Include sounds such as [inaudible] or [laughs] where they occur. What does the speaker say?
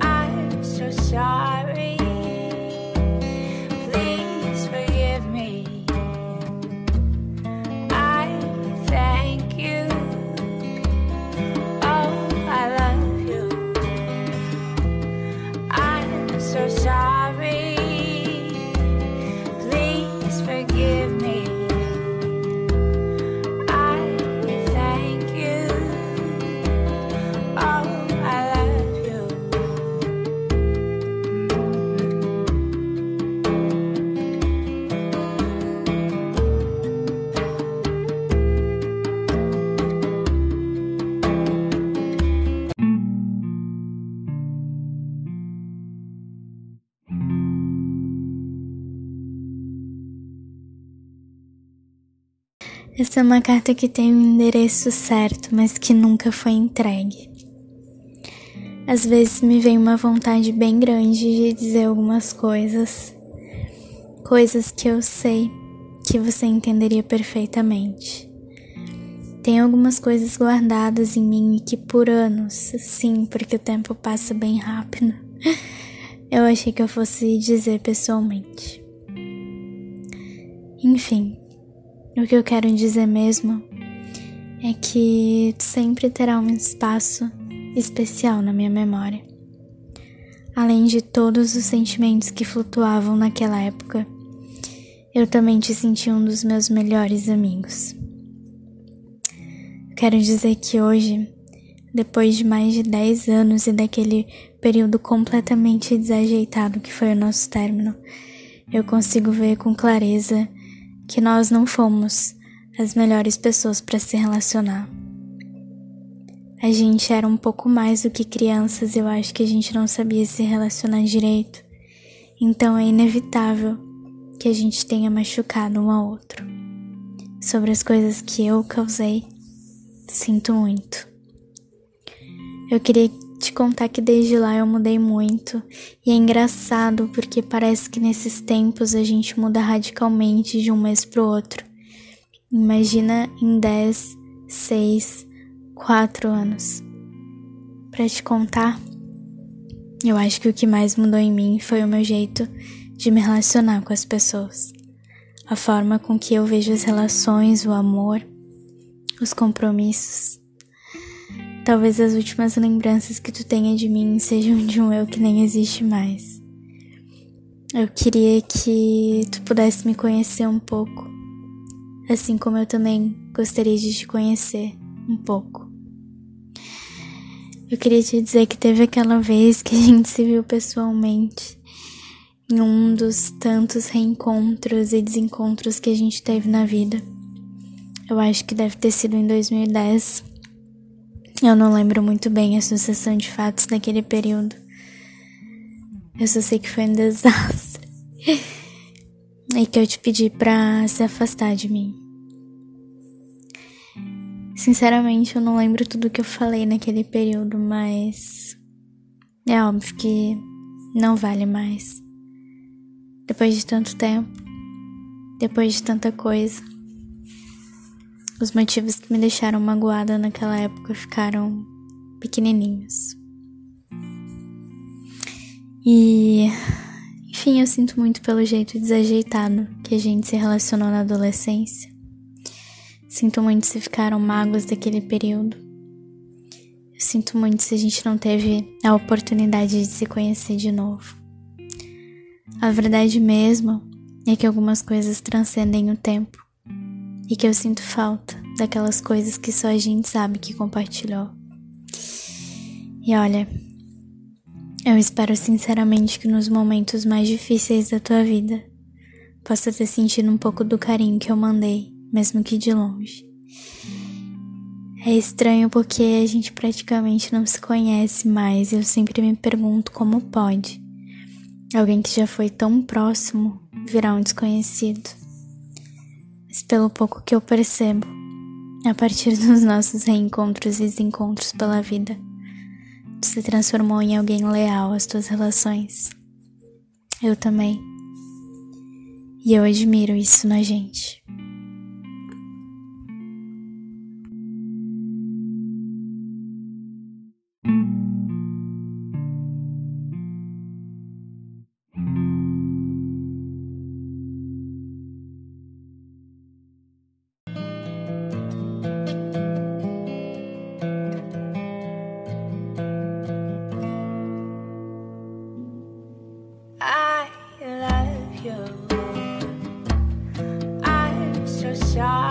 I'm so sorry. Please forgive me. I thank you. Oh, I love you. I'm so sorry. Essa é uma carta que tem um endereço certo, mas que nunca foi entregue. Às vezes me vem uma vontade bem grande de dizer algumas coisas, coisas que eu sei que você entenderia perfeitamente. Tem algumas coisas guardadas em mim que por anos, sim, porque o tempo passa bem rápido, [laughs] eu achei que eu fosse dizer pessoalmente. Enfim, o que eu quero dizer mesmo é que sempre terá um espaço especial na minha memória. Além de todos os sentimentos que flutuavam naquela época, eu também te senti um dos meus melhores amigos. Quero dizer que hoje, depois de mais de 10 anos e daquele período completamente desajeitado que foi o nosso término, eu consigo ver com clareza que nós não fomos as melhores pessoas para se relacionar. A gente era um pouco mais do que crianças, eu acho que a gente não sabia se relacionar direito. Então é inevitável que a gente tenha machucado um ao outro. Sobre as coisas que eu causei, sinto muito. Eu queria contar que desde lá eu mudei muito e é engraçado porque parece que nesses tempos a gente muda radicalmente de um mês pro outro. Imagina em 10, 6, 4 anos. Para te contar, eu acho que o que mais mudou em mim foi o meu jeito de me relacionar com as pessoas. A forma com que eu vejo as relações, o amor, os compromissos. Talvez as últimas lembranças que tu tenha de mim sejam de um eu que nem existe mais. Eu queria que tu pudesse me conhecer um pouco, assim como eu também gostaria de te conhecer um pouco. Eu queria te dizer que teve aquela vez que a gente se viu pessoalmente, em um dos tantos reencontros e desencontros que a gente teve na vida. Eu acho que deve ter sido em 2010 eu não lembro muito bem a sucessão de fatos daquele período. Eu só sei que foi um desastre. [laughs] e que eu te pedi pra se afastar de mim. Sinceramente, eu não lembro tudo que eu falei naquele período, mas. É óbvio que não vale mais. Depois de tanto tempo, depois de tanta coisa. Os motivos que me deixaram magoada naquela época ficaram pequenininhos. E, enfim, eu sinto muito pelo jeito desajeitado que a gente se relacionou na adolescência. Sinto muito se ficaram mágoas daquele período. Eu sinto muito se a gente não teve a oportunidade de se conhecer de novo. A verdade mesmo é que algumas coisas transcendem o tempo e que eu sinto falta daquelas coisas que só a gente sabe que compartilhou. E olha, eu espero sinceramente que nos momentos mais difíceis da tua vida possa ter sentido um pouco do carinho que eu mandei, mesmo que de longe. É estranho porque a gente praticamente não se conhece mais e eu sempre me pergunto como pode alguém que já foi tão próximo virar um desconhecido pelo pouco que eu percebo, a partir [laughs] dos nossos reencontros e desencontros pela vida, tu se transformou em alguém leal às tuas relações. Eu também. E eu admiro isso na gente. I'm so sorry.